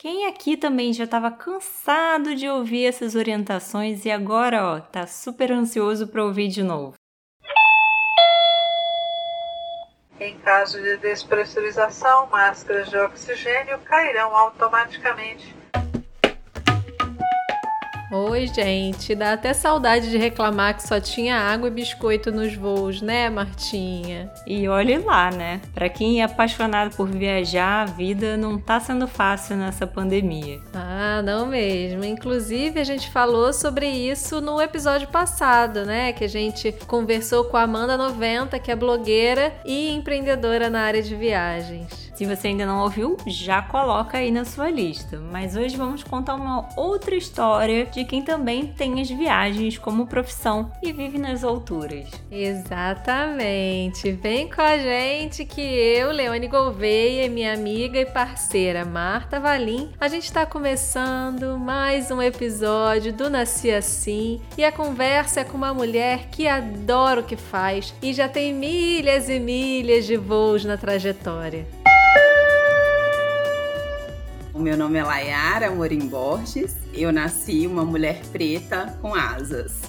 Quem aqui também já estava cansado de ouvir essas orientações e agora, ó, tá super ansioso para ouvir de novo? Em caso de despressurização, máscaras de oxigênio cairão automaticamente Oi, gente. Dá até saudade de reclamar que só tinha água e biscoito nos voos, né, Martinha? E olhe lá, né? Para quem é apaixonado por viajar, a vida não tá sendo fácil nessa pandemia. Ah, não mesmo. Inclusive, a gente falou sobre isso no episódio passado, né? Que a gente conversou com a Amanda 90, que é blogueira e empreendedora na área de viagens. Se você ainda não ouviu, já coloca aí na sua lista. Mas hoje vamos contar uma outra história de quem também tem as viagens como profissão e vive nas alturas. Exatamente. Vem com a gente que eu, Leone Gouveia, minha amiga e parceira Marta Valim, a gente está começando mais um episódio do Nasci Assim e a conversa é com uma mulher que adora o que faz e já tem milhas e milhas de voos na trajetória. O meu nome é Layara Amorim Borges. Eu nasci uma mulher preta com asas.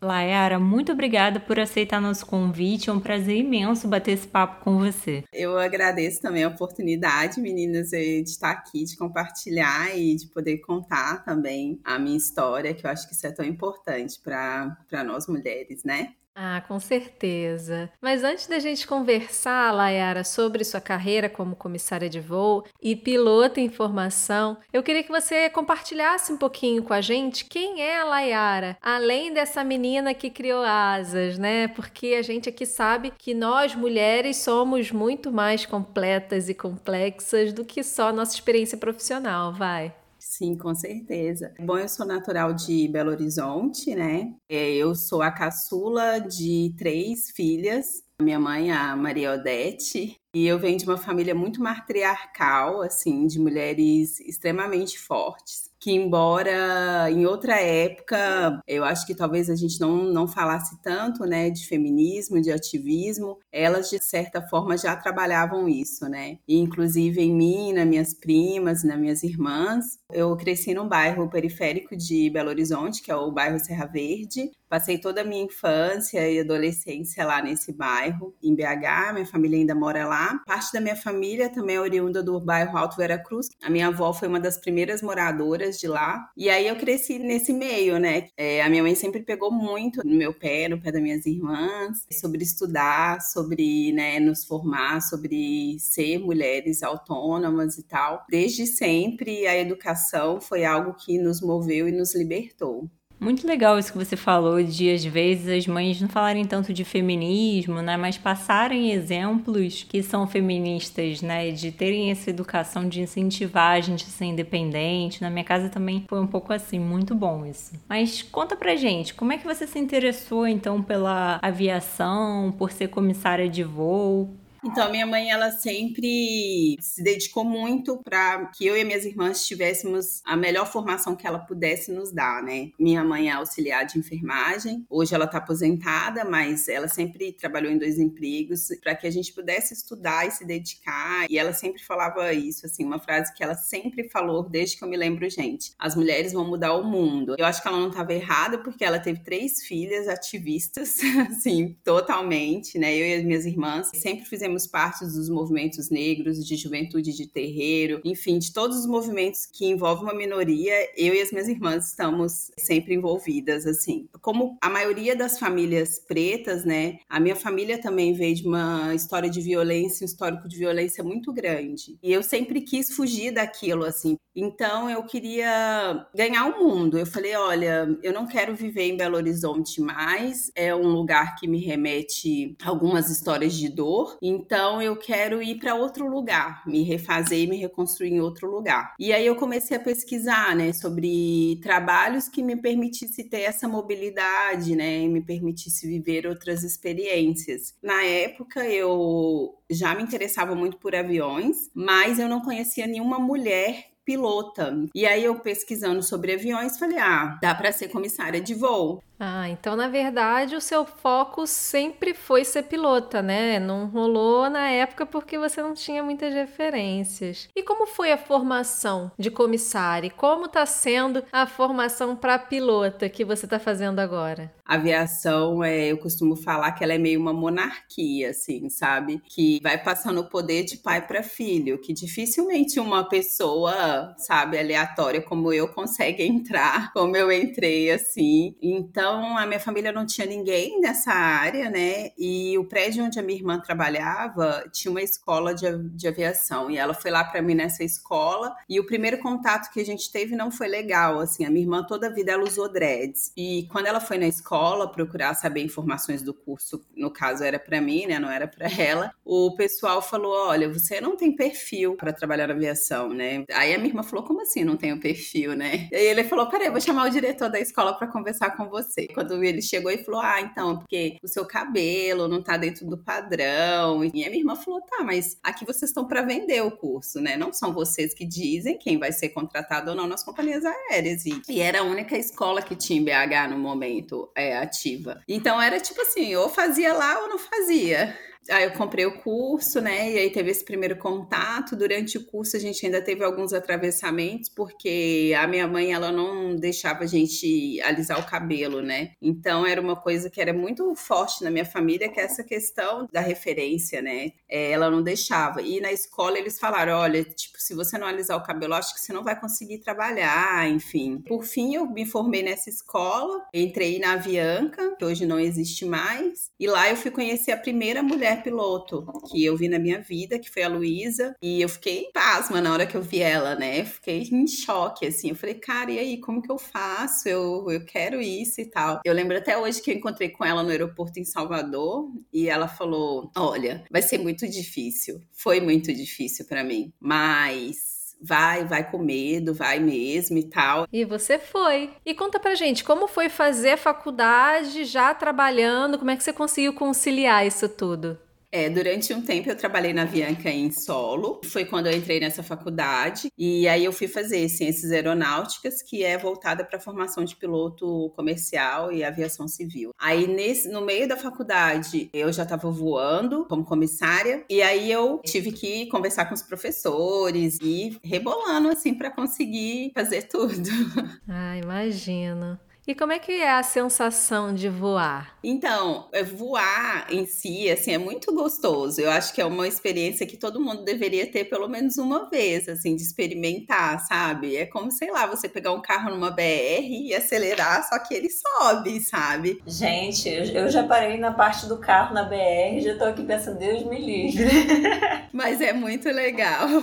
Layara, muito obrigada por aceitar nosso convite. É um prazer imenso bater esse papo com você. Eu agradeço também a oportunidade, meninas, de estar aqui, de compartilhar e de poder contar também a minha história, que eu acho que isso é tão importante para nós mulheres, né? Ah, com certeza. Mas antes da gente conversar, Layara, sobre sua carreira como comissária de voo e piloto em formação, eu queria que você compartilhasse um pouquinho com a gente quem é a Layara, além dessa menina que criou asas, né? Porque a gente aqui sabe que nós mulheres somos muito mais completas e complexas do que só nossa experiência profissional, vai. Sim, com certeza. Bom, eu sou natural de Belo Horizonte, né? É, eu sou a caçula de três filhas. Minha mãe, a Maria Odete, e eu venho de uma família muito matriarcal, assim, de mulheres extremamente fortes que embora em outra época, eu acho que talvez a gente não, não falasse tanto, né, de feminismo, de ativismo, elas de certa forma já trabalhavam isso, né? E, inclusive em mim, nas minhas primas, nas minhas irmãs, eu cresci num bairro periférico de Belo Horizonte, que é o bairro Serra Verde. Passei toda a minha infância e adolescência lá nesse bairro, em BH. Minha família ainda mora lá. Parte da minha família também é oriunda do bairro Alto Vera Cruz. A minha avó foi uma das primeiras moradoras de lá. E aí eu cresci nesse meio, né? É, a minha mãe sempre pegou muito no meu pé, no pé das minhas irmãs, sobre estudar, sobre né, nos formar, sobre ser mulheres autônomas e tal. Desde sempre a educação foi algo que nos moveu e nos libertou. Muito legal isso que você falou de às vezes as mães não falarem tanto de feminismo, né, mas passarem exemplos que são feministas, né, de terem essa educação de incentivar a gente a ser independente. Na minha casa também foi um pouco assim, muito bom isso. Mas conta pra gente, como é que você se interessou então pela aviação, por ser comissária de voo? Então, minha mãe, ela sempre se dedicou muito para que eu e minhas irmãs tivéssemos a melhor formação que ela pudesse nos dar, né? Minha mãe é auxiliar de enfermagem, hoje ela está aposentada, mas ela sempre trabalhou em dois empregos para que a gente pudesse estudar e se dedicar. E ela sempre falava isso, assim, uma frase que ela sempre falou desde que eu me lembro, gente: as mulheres vão mudar o mundo. Eu acho que ela não estava errada porque ela teve três filhas ativistas, assim, totalmente, né? Eu e as minhas irmãs sempre fizemos fazemos parte dos movimentos negros, de juventude de terreiro, enfim, de todos os movimentos que envolvem uma minoria, eu e as minhas irmãs estamos sempre envolvidas, assim. Como a maioria das famílias pretas, né, a minha família também veio de uma história de violência, um histórico de violência muito grande. E eu sempre quis fugir daquilo, assim. Então eu queria ganhar o mundo. Eu falei, olha, eu não quero viver em Belo Horizonte mais, é um lugar que me remete a algumas histórias de dor. Então eu quero ir para outro lugar, me refazer e me reconstruir em outro lugar. E aí eu comecei a pesquisar, né, sobre trabalhos que me permitisse ter essa mobilidade, né, e me permitisse viver outras experiências. Na época eu já me interessava muito por aviões, mas eu não conhecia nenhuma mulher pilota. E aí eu pesquisando sobre aviões, falei: "Ah, dá para ser comissária de voo". Ah, então na verdade o seu foco sempre foi ser pilota, né? Não rolou na época porque você não tinha muitas referências. E como foi a formação de comissária? Como está sendo a formação para pilota que você está fazendo agora? A aviação, é, eu costumo falar que ela é meio uma monarquia, assim, sabe? Que vai passando o poder de pai para filho, que dificilmente uma pessoa, sabe, aleatória como eu consegue entrar, como eu entrei, assim. Então a minha família não tinha ninguém nessa área, né? E o prédio onde a minha irmã trabalhava tinha uma escola de, de aviação. E ela foi lá para mim nessa escola. E o primeiro contato que a gente teve não foi legal. Assim, a minha irmã toda a vida ela usou dreads. E quando ela foi na escola procurar saber informações do curso, no caso era para mim, né? Não era para ela. O pessoal falou: olha, você não tem perfil para trabalhar na aviação, né? Aí a minha irmã falou: como assim não tenho perfil, né? E aí ele falou: peraí, vou chamar o diretor da escola para conversar com você você. Quando ele chegou e falou: Ah, então, porque o seu cabelo não tá dentro do padrão. E a minha irmã falou: Tá, mas aqui vocês estão para vender o curso, né? Não são vocês que dizem quem vai ser contratado ou não nas companhias aéreas. E, e era a única escola que tinha em BH no momento é, ativa. Então era tipo assim: ou fazia lá ou não fazia. Aí eu comprei o curso, né? E aí teve esse primeiro contato. Durante o curso a gente ainda teve alguns atravessamentos, porque a minha mãe ela não deixava a gente alisar o cabelo, né? Então era uma coisa que era muito forte na minha família, que é essa questão da referência, né? É, ela não deixava. E na escola eles falaram: olha, tipo, se você não alisar o cabelo, acho que você não vai conseguir trabalhar, enfim. Por fim, eu me formei nessa escola, entrei na Avianca, que hoje não existe mais, e lá eu fui conhecer a primeira mulher piloto que eu vi na minha vida, que foi a Luísa, e eu fiquei pasma na hora que eu vi ela, né? Fiquei em choque, assim. Eu falei, cara, e aí, como que eu faço? Eu, eu quero isso e tal. Eu lembro até hoje que eu encontrei com ela no aeroporto em Salvador e ela falou: Olha, vai ser muito difícil. Foi muito difícil para mim, mas vai, vai com medo, vai mesmo e tal. E você foi. E conta pra gente, como foi fazer a faculdade já trabalhando? Como é que você conseguiu conciliar isso tudo? É, durante um tempo eu trabalhei na Avianca em solo, foi quando eu entrei nessa faculdade, e aí eu fui fazer ciências aeronáuticas, que é voltada para a formação de piloto comercial e aviação civil. Aí nesse, no meio da faculdade eu já estava voando como comissária, e aí eu tive que conversar com os professores e rebolando assim para conseguir fazer tudo. Ah, imagino. E como é que é a sensação de voar? Então, é, voar em si, assim, é muito gostoso. Eu acho que é uma experiência que todo mundo deveria ter pelo menos uma vez, assim, de experimentar, sabe? É como, sei lá, você pegar um carro numa BR e acelerar, só que ele sobe, sabe? Gente, eu já parei na parte do carro na BR, já tô aqui pensando, Deus me livre. Mas é muito legal.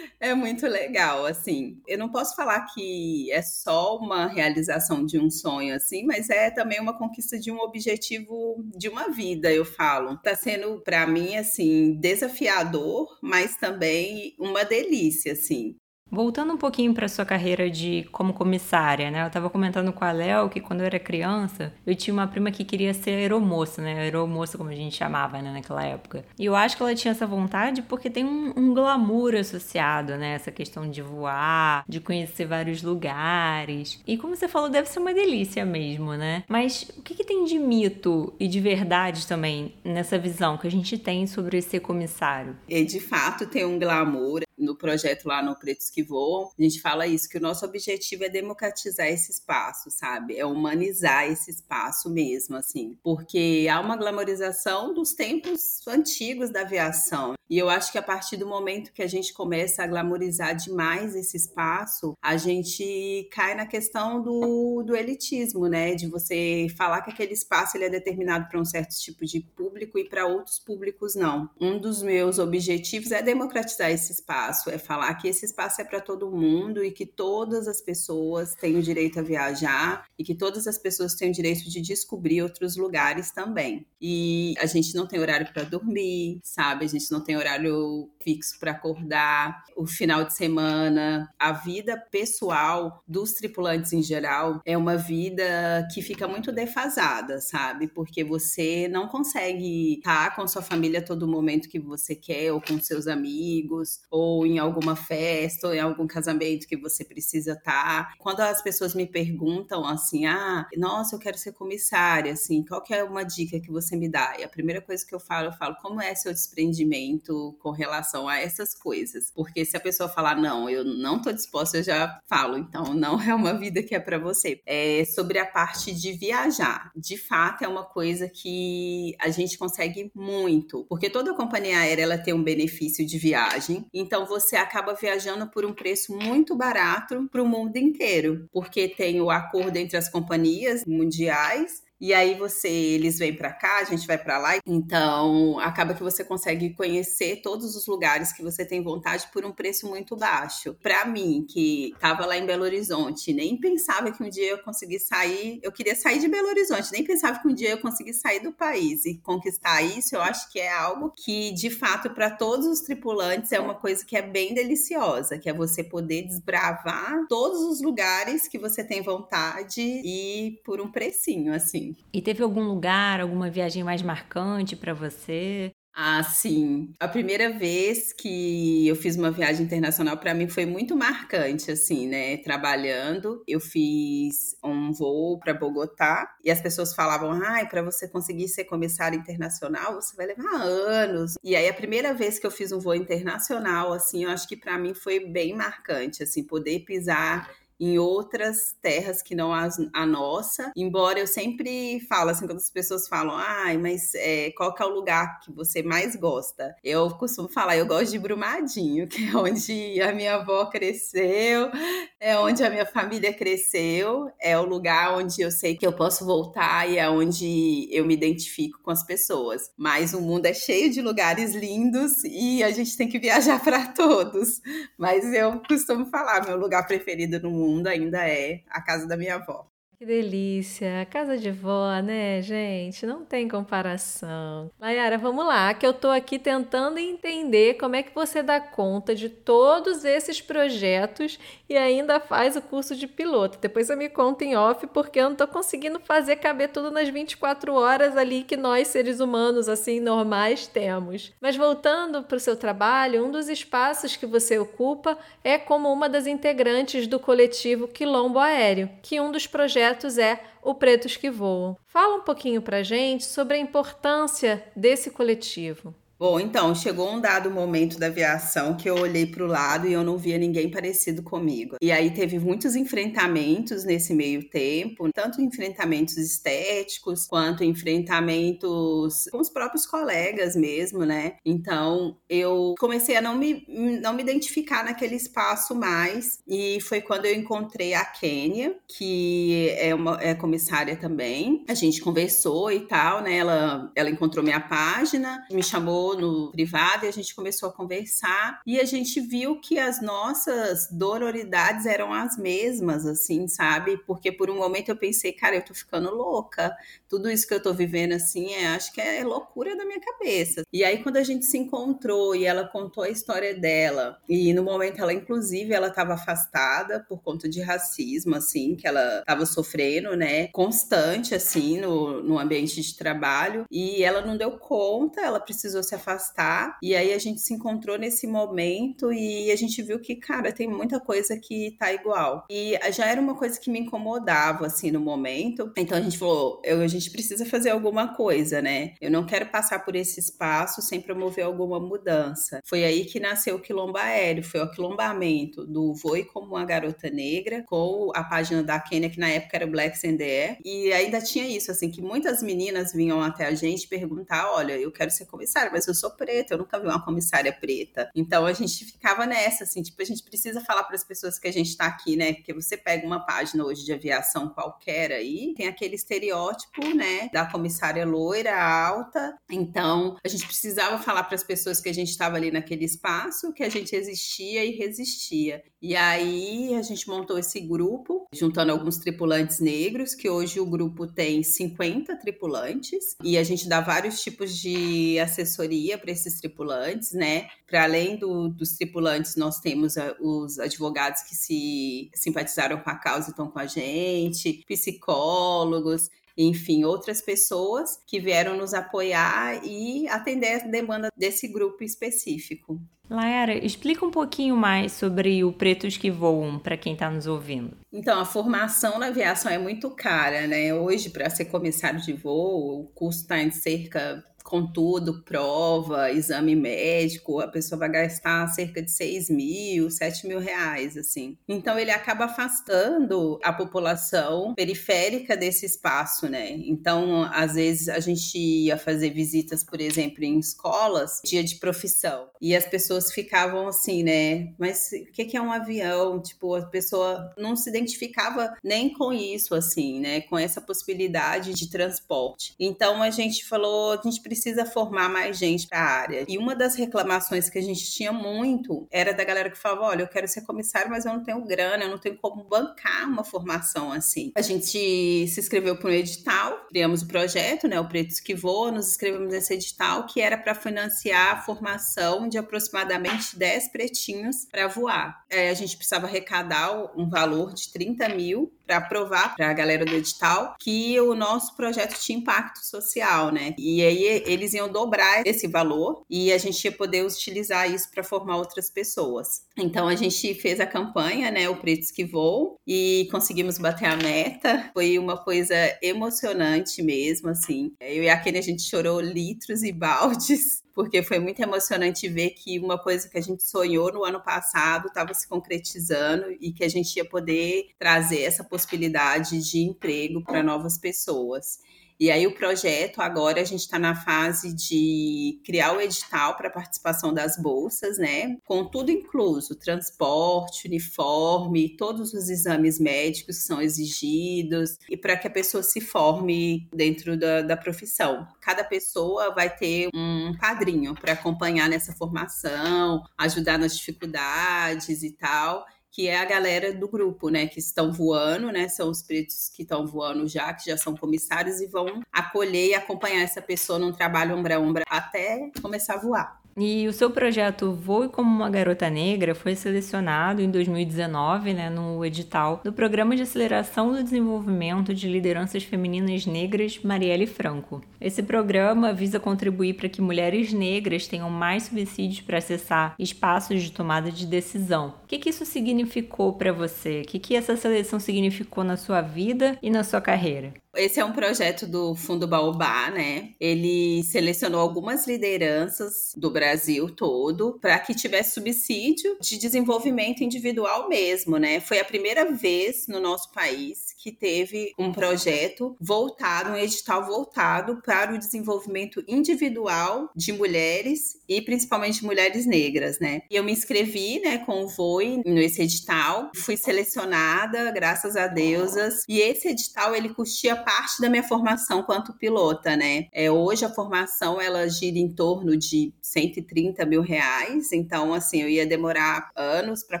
É muito legal, assim. Eu não posso falar que é só uma realização de um sonho, assim, mas é também uma conquista de um objetivo de uma vida, eu falo. Tá sendo, para mim, assim, desafiador, mas também uma delícia, assim. Voltando um pouquinho para sua carreira de como comissária, né? Eu estava comentando com a Léo que quando eu era criança, eu tinha uma prima que queria ser aeromoça, né? Aeromoça, como a gente chamava, né, naquela época. E eu acho que ela tinha essa vontade porque tem um, um glamour associado, né? Essa questão de voar, de conhecer vários lugares. E como você falou, deve ser uma delícia mesmo, né? Mas o que, que tem de mito e de verdade também nessa visão que a gente tem sobre ser comissário? E de fato tem um glamour no projeto lá no Pretos que Voam, a gente fala isso, que o nosso objetivo é democratizar esse espaço, sabe? É humanizar esse espaço mesmo, assim. Porque há uma glamorização dos tempos antigos da aviação. E eu acho que a partir do momento que a gente começa a glamorizar demais esse espaço, a gente cai na questão do, do elitismo, né? De você falar que aquele espaço ele é determinado para um certo tipo de público e para outros públicos não. Um dos meus objetivos é democratizar esse espaço espaço, é falar que esse espaço é para todo mundo e que todas as pessoas têm o direito a viajar e que todas as pessoas têm o direito de descobrir outros lugares também. E a gente não tem horário para dormir, sabe? A gente não tem horário fixo para acordar, o final de semana, a vida pessoal dos tripulantes em geral é uma vida que fica muito defasada, sabe? Porque você não consegue estar com sua família todo momento que você quer, ou com seus amigos, ou em alguma festa, ou em algum casamento que você precisa estar. Tá. Quando as pessoas me perguntam assim, ah, nossa, eu quero ser comissária, assim, qual que é uma dica que você me dá? E a primeira coisa que eu falo, eu falo, como é seu desprendimento com relação a essas coisas? Porque se a pessoa falar, não, eu não tô disposta, eu já falo, então não é uma vida que é para você. É sobre a parte de viajar. De fato, é uma coisa que a gente consegue muito, porque toda companhia aérea ela tem um benefício de viagem, então você acaba viajando por um preço muito barato para o mundo inteiro, porque tem o acordo entre as companhias mundiais e aí você, eles vêm para cá, a gente vai para lá. Então, acaba que você consegue conhecer todos os lugares que você tem vontade por um preço muito baixo. Para mim, que estava lá em Belo Horizonte, nem pensava que um dia eu conseguir sair, eu queria sair de Belo Horizonte, nem pensava que um dia eu conseguir sair do país e conquistar isso, eu acho que é algo que, de fato, para todos os tripulantes é uma coisa que é bem deliciosa, que é você poder desbravar todos os lugares que você tem vontade e por um precinho, assim. E teve algum lugar, alguma viagem mais marcante para você? Ah, sim. A primeira vez que eu fiz uma viagem internacional para mim foi muito marcante, assim, né? Trabalhando, eu fiz um voo para Bogotá e as pessoas falavam: "Ai, para você conseguir ser comissário internacional, você vai levar anos". E aí a primeira vez que eu fiz um voo internacional, assim, eu acho que para mim foi bem marcante, assim, poder pisar em outras terras que não as, a nossa. Embora eu sempre falo, assim, quando as pessoas falam, ai, mas é, qual que é o lugar que você mais gosta? Eu costumo falar, eu gosto de Brumadinho, que é onde a minha avó cresceu, é onde a minha família cresceu, é o lugar onde eu sei que eu posso voltar e é onde eu me identifico com as pessoas. Mas o mundo é cheio de lugares lindos e a gente tem que viajar para todos. Mas eu costumo falar, meu lugar preferido no mundo mundo ainda é a casa da minha avó. Que delícia! Casa de vó, né, gente? Não tem comparação. Mayara, vamos lá, que eu tô aqui tentando entender como é que você dá conta de todos esses projetos e ainda faz o curso de piloto. Depois você me conta em off, porque eu não tô conseguindo fazer caber tudo nas 24 horas ali que nós, seres humanos, assim, normais, temos. Mas voltando para o seu trabalho, um dos espaços que você ocupa é como uma das integrantes do coletivo Quilombo Aéreo, que um dos projetos projetos é o Pretos que Voam. Fala um pouquinho para gente sobre a importância desse coletivo. Bom, então, chegou um dado momento da aviação que eu olhei para o lado e eu não via ninguém parecido comigo. E aí teve muitos enfrentamentos nesse meio tempo, tanto enfrentamentos estéticos quanto enfrentamentos com os próprios colegas mesmo, né? Então, eu comecei a não me, não me identificar naquele espaço mais e foi quando eu encontrei a Kênia, que é uma é comissária também. A gente conversou e tal, né? Ela, ela encontrou minha página, me chamou no privado e a gente começou a conversar e a gente viu que as nossas dororidades eram as mesmas, assim, sabe? Porque por um momento eu pensei, cara, eu tô ficando louca. Tudo isso que eu tô vivendo, assim, é, acho que é loucura da minha cabeça. E aí, quando a gente se encontrou e ela contou a história dela, e no momento ela, inclusive, ela tava afastada por conta de racismo, assim, que ela tava sofrendo, né? Constante, assim, no, no ambiente de trabalho. E ela não deu conta, ela precisou se afastar. E aí a gente se encontrou nesse momento e a gente viu que, cara, tem muita coisa que tá igual. E já era uma coisa que me incomodava, assim, no momento. Então a gente falou, eu, a gente precisa fazer alguma coisa, né? Eu não quero passar por esse espaço sem promover alguma mudança. Foi aí que nasceu o Quilombo Aéreo, foi o aquilombamento do Voe como uma garota negra, com a página da Kenya, que na época era Black Air. E ainda tinha isso, assim, que muitas meninas vinham até a gente perguntar: olha, eu quero ser comissária, mas eu sou preta, eu nunca vi uma comissária preta. Então a gente ficava nessa, assim, tipo, a gente precisa falar para as pessoas que a gente está aqui, né? Porque você pega uma página hoje de aviação qualquer aí, tem aquele estereótipo, né, da comissária loira, alta. Então a gente precisava falar para as pessoas que a gente estava ali naquele espaço, que a gente existia e resistia. E aí a gente montou esse grupo, juntando alguns tripulantes negros, que hoje o grupo tem 50 tripulantes, e a gente dá vários tipos de assessoria para esses tripulantes, né? Para além do, dos tripulantes, nós temos a, os advogados que se simpatizaram com a causa e estão com a gente, psicólogos. enfim, outras pessoas que vieram nos apoiar e atender a demanda desse grupo específico. Layara, explica um pouquinho mais sobre o Pretos que Voam para quem está nos ouvindo. Então, a formação na aviação é muito cara, né? Hoje, para ser comissário de voo, o custo está em cerca com tudo, prova, exame médico, a pessoa vai gastar cerca de 6 mil, 7 mil reais, assim. Então ele acaba afastando a população periférica desse espaço, né? Então, às vezes, a gente ia fazer visitas, por exemplo, em escolas, dia de profissão, e as pessoas ficavam assim, né? Mas o que é um avião? Tipo, a pessoa não se identificava nem com isso, assim, né? Com essa possibilidade de transporte. Então a gente falou, a gente precisa precisa formar mais gente para a área. E uma das reclamações que a gente tinha muito era da galera que falava: olha, eu quero ser comissário, mas eu não tenho grana, eu não tenho como bancar uma formação assim. A gente se inscreveu para um edital, criamos o projeto, né, o Pretos que Voa, nos inscrevemos nesse edital que era para financiar a formação de aproximadamente 10 pretinhos para voar. É, a gente precisava arrecadar um valor de 30 mil para provar para a galera do edital que o nosso projeto tinha impacto social, né? E aí eles iam dobrar esse valor e a gente ia poder utilizar isso para formar outras pessoas. Então a gente fez a campanha, né, o Pretos que Voam, e conseguimos bater a meta. Foi uma coisa emocionante mesmo, assim. Eu e a Kenny a gente chorou litros e baldes porque foi muito emocionante ver que uma coisa que a gente sonhou no ano passado estava se concretizando e que a gente ia poder trazer essa possibilidade de emprego para novas pessoas. E aí o projeto agora a gente está na fase de criar o edital para participação das bolsas, né? Com tudo incluso, transporte, uniforme, todos os exames médicos que são exigidos e para que a pessoa se forme dentro da, da profissão. Cada pessoa vai ter um padrinho para acompanhar nessa formação, ajudar nas dificuldades e tal que é a galera do grupo, né, que estão voando, né, são os pretos que estão voando já, que já são comissários e vão acolher e acompanhar essa pessoa num trabalho ombra-ombra até começar a voar. E o seu projeto Voe como uma Garota Negra foi selecionado em 2019 né, no edital do Programa de Aceleração do Desenvolvimento de Lideranças Femininas Negras Marielle Franco. Esse programa visa contribuir para que mulheres negras tenham mais subsídios para acessar espaços de tomada de decisão. O que, que isso significou para você? O que, que essa seleção significou na sua vida e na sua carreira? Esse é um projeto do Fundo Baobá, né? Ele selecionou algumas lideranças do Brasil todo para que tivesse subsídio de desenvolvimento individual mesmo, né? Foi a primeira vez no nosso país que teve um projeto voltado, um edital voltado para o desenvolvimento individual de mulheres e principalmente mulheres negras, né? E eu me inscrevi, né, com o VOI nesse edital, fui selecionada, graças a deusas, e esse edital ele custia parte da minha formação quanto pilota, né? É, hoje a formação ela gira em torno de 130 mil reais, então assim, eu ia demorar anos para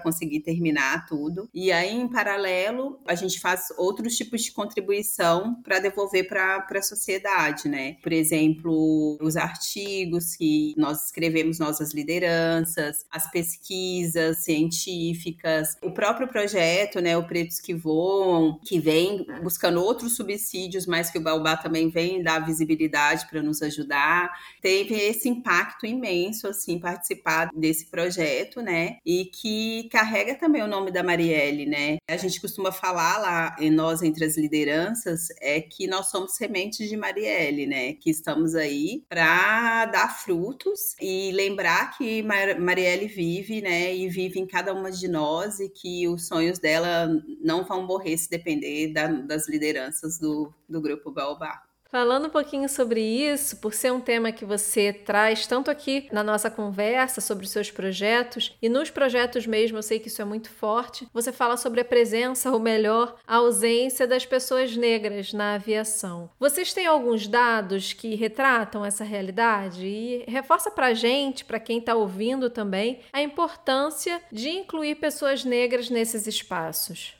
conseguir terminar tudo. E aí, em paralelo, a gente faz outros tipos de contribuição para devolver para a sociedade, né? Por exemplo, os artigos que nós escrevemos nossas lideranças, as pesquisas científicas, o próprio projeto, né, o Pretos que Voam, que vem buscando outros subsídios mas que o Baobá também vem dar visibilidade para nos ajudar. Teve esse impacto imenso, assim, participar desse projeto, né? E que carrega também o nome da Marielle, né? A gente costuma falar lá em nós, entre as lideranças, é que nós somos sementes de Marielle, né? Que estamos aí para dar frutos e lembrar que Marielle vive, né? E vive em cada uma de nós e que os sonhos dela não vão morrer se depender da, das lideranças do, do, grupo Baobá. Falando um pouquinho sobre isso, por ser um tema que você traz tanto aqui na nossa conversa sobre os seus projetos e nos projetos mesmo, eu sei que isso é muito forte. Você fala sobre a presença, ou melhor, a ausência das pessoas negras na aviação. Vocês têm alguns dados que retratam essa realidade e reforça para gente, para quem está ouvindo também, a importância de incluir pessoas negras nesses espaços.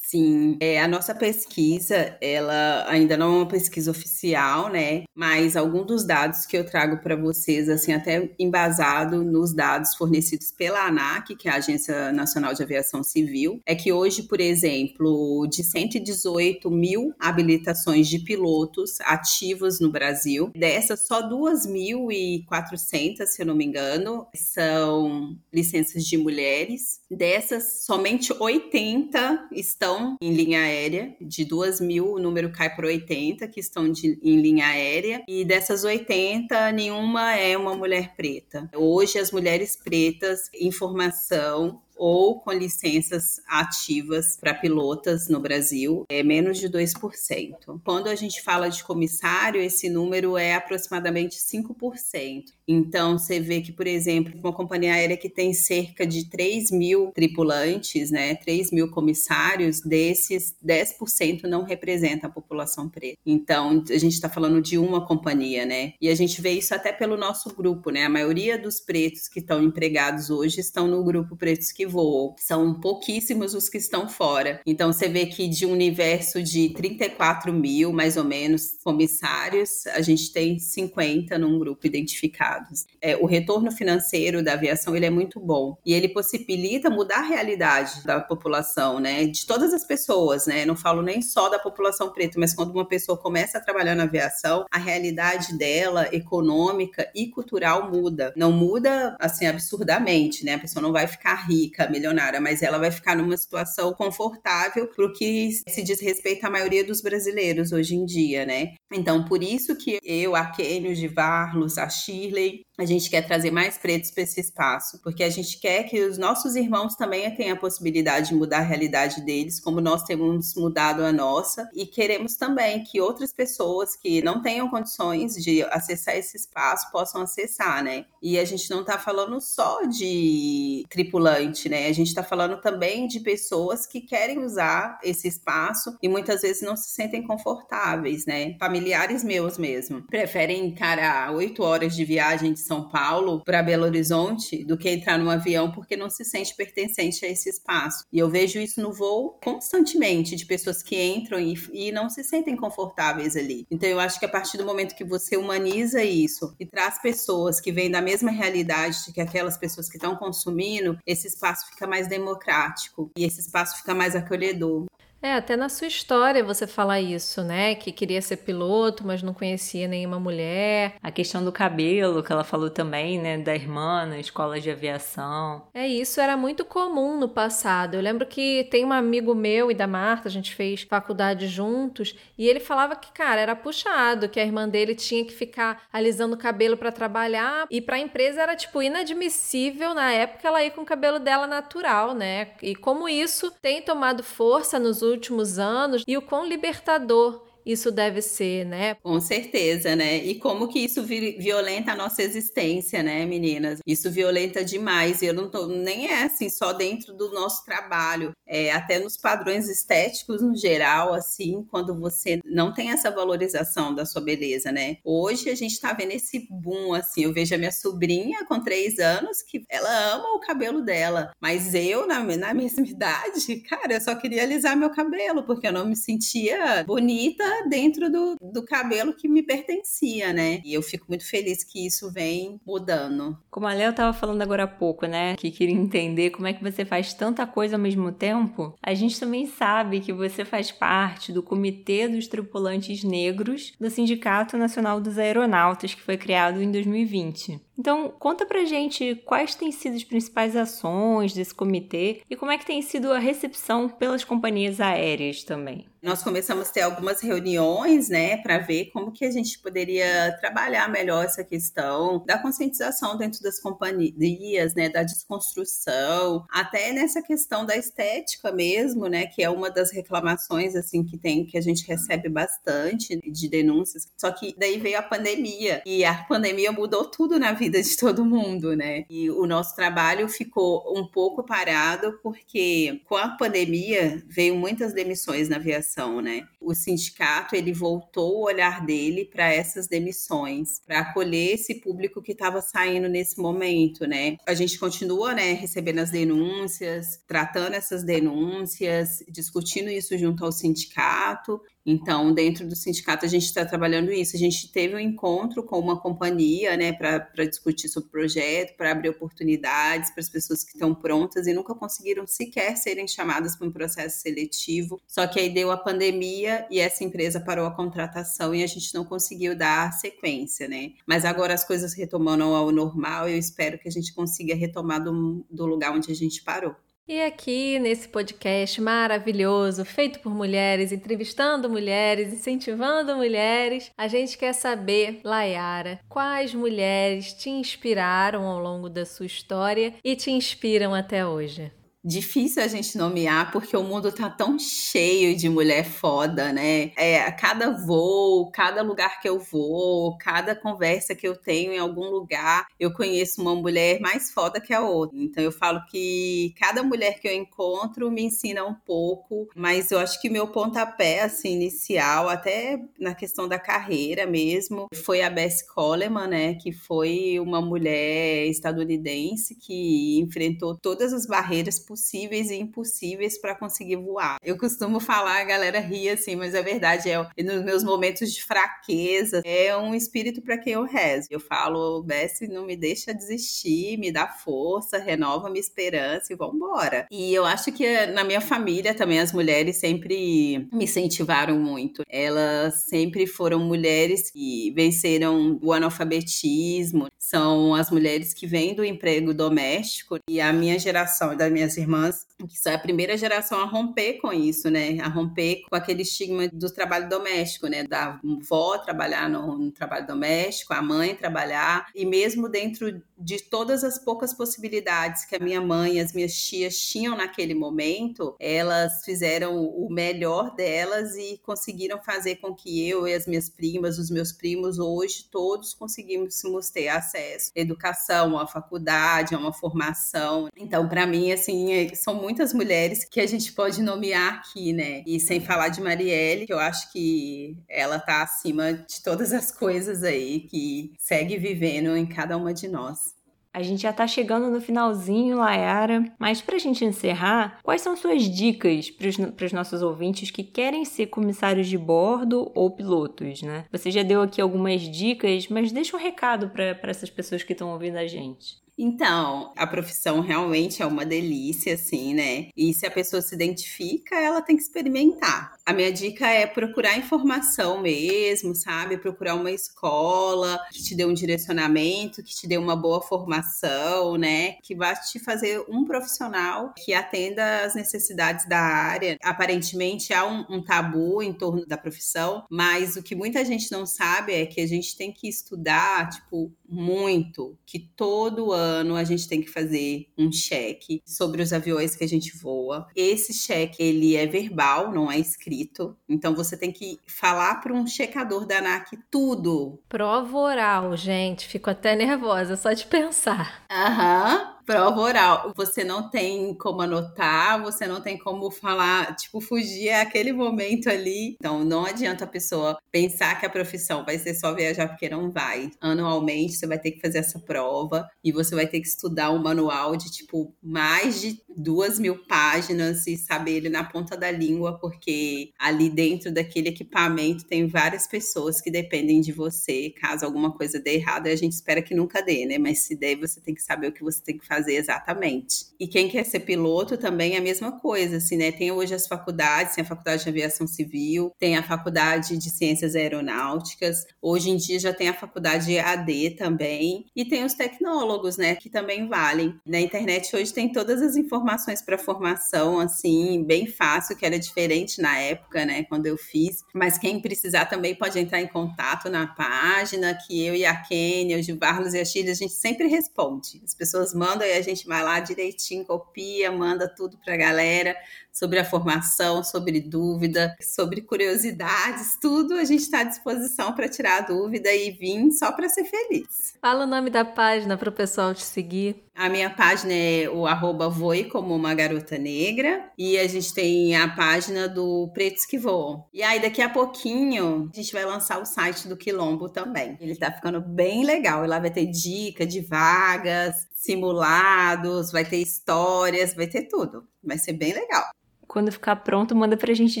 Sim, é, a nossa pesquisa, ela ainda não é uma pesquisa oficial, né? Mas alguns dos dados que eu trago para vocês, assim, até embasado nos dados fornecidos pela ANAC, que é a Agência Nacional de Aviação Civil, é que hoje, por exemplo, de 118 mil habilitações de pilotos ativos no Brasil, dessas só 2.400, se eu não me engano, são licenças de mulheres. Dessas, somente 80 estão em linha aérea. De 2 mil, o número cai para 80 que estão de, em linha aérea. E dessas 80, nenhuma é uma mulher preta. Hoje, as mulheres pretas em formação ou com licenças ativas para pilotas no Brasil é menos de 2%. Quando a gente fala de comissário, esse número é aproximadamente 5%. Então, você vê que, por exemplo, uma companhia aérea que tem cerca de 3 mil tripulantes, né, 3 mil comissários, desses 10% não representa a população preta. Então, a gente está falando de uma companhia, né? E a gente vê isso até pelo nosso grupo, né? A maioria dos pretos que estão empregados hoje estão no grupo Pretos que Voam. São pouquíssimos os que estão fora. Então, você vê que de um universo de 34 mil, mais ou menos, comissários, a gente tem 50 num grupo identificado mercados. É, o retorno financeiro da aviação ele é muito bom e ele possibilita mudar a realidade da população, né? De todas as pessoas, né? Não falo nem só da população preta, mas quando uma pessoa começa a trabalhar na aviação, a realidade dela, econômica e cultural muda. Não muda assim absurdamente, né? A pessoa não vai ficar rica, milionária, mas ela vai ficar numa situação confortável para o que se diz respeito à maioria dos brasileiros hoje em dia, né? Então, por isso que eu, a Kenio de Varlos, a Shirley, a gente quer trazer mais pretos para esse espaço, porque a gente quer que os nossos irmãos também tenham a possibilidade de mudar a realidade deles, como nós temos mudado a nossa, e queremos também que outras pessoas que não tenham condições de acessar esse espaço possam acessar, né? E a gente não está falando só de tripulante, né? A gente está falando também de pessoas que querem usar esse espaço e muitas vezes não se sentem confortáveis, né? Familiares meus mesmo preferem encarar oito horas de viagem de São Paulo para Belo Horizonte do que entrar num avião porque não se sente pertencente a esse espaço. E eu vejo isso no voo constantemente de pessoas que entram e, e não se sentem confortáveis ali. Então eu acho que a partir do momento que você humaniza isso e traz pessoas que vêm da mesma realidade que aquelas pessoas que estão consumindo, esse espaço fica mais democrático e esse espaço fica mais acolhedor. É, até na sua história você fala isso, né? Que queria ser piloto, mas não conhecia nenhuma mulher. A questão do cabelo, que ela falou também, né? Da irmã na escola de aviação. É, isso era muito comum no passado. Eu lembro que tem um amigo meu e da Marta, a gente fez faculdade juntos, e ele falava que, cara, era puxado, que a irmã dele tinha que ficar alisando o cabelo para trabalhar, e pra empresa era, tipo, inadmissível na época ela ir com o cabelo dela natural, né? E como isso tem tomado força nos últimos últimos anos e o quão libertador isso deve ser, né? Com certeza, né? E como que isso violenta a nossa existência, né, meninas? Isso violenta demais. Eu não tô nem é assim só dentro do nosso trabalho, é até nos padrões estéticos no geral, assim, quando você não tem essa valorização da sua beleza, né? Hoje a gente tá vendo esse boom, assim. Eu vejo a minha sobrinha com três anos que ela ama o cabelo dela, mas eu na, na mesma idade, cara, eu só queria alisar meu cabelo porque eu não me sentia bonita dentro do, do cabelo que me pertencia, né? E eu fico muito feliz que isso vem mudando. Como a Léo estava falando agora há pouco, né? Que queria entender como é que você faz tanta coisa ao mesmo tempo. A gente também sabe que você faz parte do Comitê dos Tripulantes Negros do Sindicato Nacional dos Aeronautas, que foi criado em 2020. Então, conta pra gente quais têm sido as principais ações desse comitê e como é que tem sido a recepção pelas companhias aéreas também. Nós começamos a ter algumas reuniões, né, para ver como que a gente poderia trabalhar melhor essa questão da conscientização dentro das companhias, né, da desconstrução, até nessa questão da estética mesmo, né, que é uma das reclamações assim que tem que a gente recebe bastante de denúncias. Só que daí veio a pandemia e a pandemia mudou tudo na vida de todo mundo, né? E o nosso trabalho ficou um pouco parado porque com a pandemia veio muitas demissões na aviação né? O sindicato ele voltou o olhar dele para essas demissões, para acolher esse público que estava saindo nesse momento, né? A gente continua, né, recebendo as denúncias, tratando essas denúncias, discutindo isso junto ao sindicato então, dentro do sindicato, a gente está trabalhando isso. A gente teve um encontro com uma companhia, né, para discutir sobre o projeto, para abrir oportunidades para as pessoas que estão prontas e nunca conseguiram sequer serem chamadas para um processo seletivo. Só que aí deu a pandemia e essa empresa parou a contratação e a gente não conseguiu dar sequência, né? Mas agora as coisas retomando ao normal, eu espero que a gente consiga retomar do, do lugar onde a gente parou. E aqui nesse podcast maravilhoso, feito por mulheres, entrevistando mulheres, incentivando mulheres, a gente quer saber, Layara, quais mulheres te inspiraram ao longo da sua história e te inspiram até hoje? Difícil a gente nomear porque o mundo tá tão cheio de mulher foda, né? É, cada voo, cada lugar que eu vou, cada conversa que eu tenho em algum lugar, eu conheço uma mulher mais foda que a outra. Então eu falo que cada mulher que eu encontro me ensina um pouco, mas eu acho que meu pontapé assim inicial, até na questão da carreira mesmo, foi a Bess Coleman, né, que foi uma mulher estadunidense que enfrentou todas as barreiras possíveis e impossíveis para conseguir voar. Eu costumo falar, a galera ri assim, mas é verdade, é nos meus momentos de fraqueza, é um espírito para quem eu rezo. Eu falo, Bessie, não me deixa desistir, me dá força, renova minha esperança e vambora. E eu acho que na minha família também as mulheres sempre me incentivaram muito. Elas sempre foram mulheres que venceram o analfabetismo, são as mulheres que vêm do emprego doméstico e a minha geração e das minhas irmãs, que são a primeira geração a romper com isso, né? A romper com aquele estigma do trabalho doméstico, né? Da vó trabalhar no, no trabalho doméstico, a mãe trabalhar, e mesmo dentro de todas as poucas possibilidades que a minha mãe e as minhas tias tinham naquele momento, elas fizeram o melhor delas e conseguiram fazer com que eu e as minhas primas, os meus primos, hoje todos conseguimos ter acesso à educação, à faculdade, a uma formação. Então, para mim, assim, é, são muitas mulheres que a gente pode nomear aqui, né? E sem falar de Marielle, que eu acho que ela tá acima de todas as coisas aí, que segue vivendo em cada uma de nós. A gente já está chegando no finalzinho, Layara, mas para a gente encerrar, quais são suas dicas para os nossos ouvintes que querem ser comissários de bordo ou pilotos, né? Você já deu aqui algumas dicas, mas deixa um recado para essas pessoas que estão ouvindo a gente. Então, a profissão realmente é uma delícia, assim, né? E se a pessoa se identifica, ela tem que experimentar. A minha dica é procurar informação mesmo, sabe? Procurar uma escola que te dê um direcionamento, que te dê uma boa formação, né? Que vá te fazer um profissional que atenda às necessidades da área. Aparentemente há um, um tabu em torno da profissão, mas o que muita gente não sabe é que a gente tem que estudar, tipo, muito, que todo ano a gente tem que fazer um cheque sobre os aviões que a gente voa. Esse cheque ele é verbal, não é escrito. Então você tem que falar para um checador da ANAC tudo. Prova oral, gente. Fico até nervosa só de pensar. Aham prova oral. Você não tem como anotar, você não tem como falar, tipo, fugir aquele momento ali. Então, não adianta a pessoa pensar que a profissão vai ser só viajar porque não vai. Anualmente, você vai ter que fazer essa prova e você vai ter que estudar um manual de, tipo, mais de duas mil páginas e saber ele na ponta da língua, porque ali dentro daquele equipamento tem várias pessoas que dependem de você. Caso alguma coisa dê errado, a gente espera que nunca dê, né? Mas se der, você tem que saber o que você tem que fazer exatamente. E quem quer ser piloto também é a mesma coisa, assim, né? Tem hoje as faculdades, tem a faculdade de aviação civil, tem a faculdade de ciências aeronáuticas, hoje em dia já tem a faculdade AD também, e tem os tecnólogos, né, que também valem. Na internet hoje tem todas as informações para formação, assim, bem fácil, que era diferente na época, né, quando eu fiz, mas quem precisar também pode entrar em contato na página, que eu e a Kênia, o Givarlos e a Chile, a gente sempre responde. As pessoas mandam falando, aí a gente vai lá direitinho, copia, manda tudo para a galera sobre a formação, sobre dúvida, sobre curiosidades, tudo a gente está à disposição para tirar a dúvida e vir só para ser feliz. Fala o nome da página para o pessoal te seguir. A minha página é o arroba Voe como uma garota negra. E a gente tem a página do Pretos que Voam. E aí, daqui a pouquinho, a gente vai lançar o site do Quilombo também. Ele tá ficando bem legal. E lá vai ter dica de vagas, simulados, vai ter histórias, vai ter tudo. Vai ser bem legal. Quando ficar pronto, manda pra gente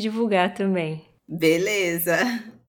divulgar também. Beleza.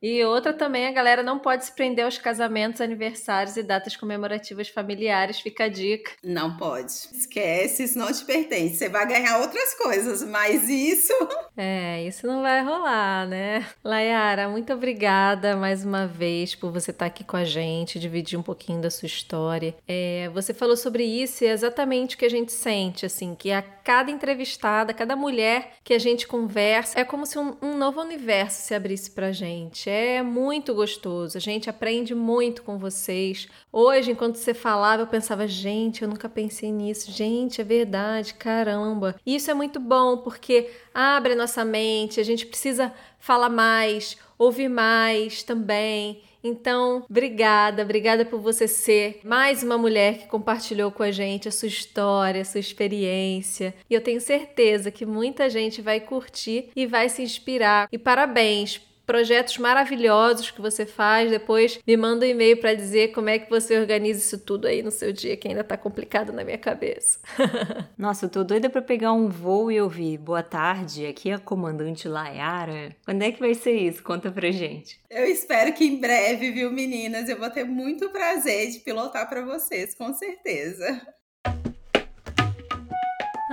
E outra também, a galera não pode se prender aos casamentos, aniversários e datas comemorativas familiares, fica a dica. Não pode. Esquece, isso não te pertence. Você vai ganhar outras coisas, mas isso. É, isso não vai rolar, né? Layara, muito obrigada mais uma vez por você estar aqui com a gente, dividir um pouquinho da sua história. É, você falou sobre isso e é exatamente o que a gente sente, assim, que a cada entrevistada, cada mulher que a gente conversa, é como se um, um novo universo se abrisse pra gente é muito gostoso. A gente aprende muito com vocês. Hoje, enquanto você falava, eu pensava, gente, eu nunca pensei nisso. Gente, é verdade, caramba. Isso é muito bom porque abre a nossa mente, a gente precisa falar mais, ouvir mais também. Então, obrigada, obrigada por você ser mais uma mulher que compartilhou com a gente a sua história, a sua experiência. E eu tenho certeza que muita gente vai curtir e vai se inspirar. E parabéns projetos maravilhosos que você faz. Depois me manda um e-mail para dizer como é que você organiza isso tudo aí no seu dia, que ainda tá complicado na minha cabeça. Nossa, eu tô doida para pegar um voo e ouvir boa tarde, aqui é a comandante Layara. Quando é que vai ser isso? Conta pra gente. Eu espero que em breve, viu, meninas? Eu vou ter muito prazer de pilotar para vocês, com certeza.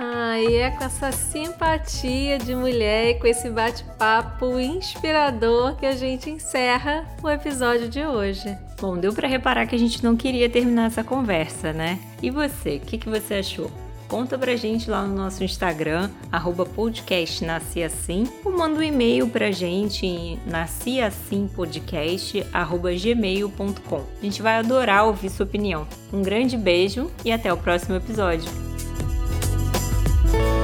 Ah, e é com essa simpatia de mulher e com esse bate-papo inspirador que a gente encerra o episódio de hoje. Bom, deu para reparar que a gente não queria terminar essa conversa, né? E você, o que, que você achou? Conta pra gente lá no nosso Instagram, arroba podcast Assim, ou manda um e-mail pra gente em nasciassimpodcast.gmail.com. A gente vai adorar ouvir sua opinião. Um grande beijo e até o próximo episódio. Bye.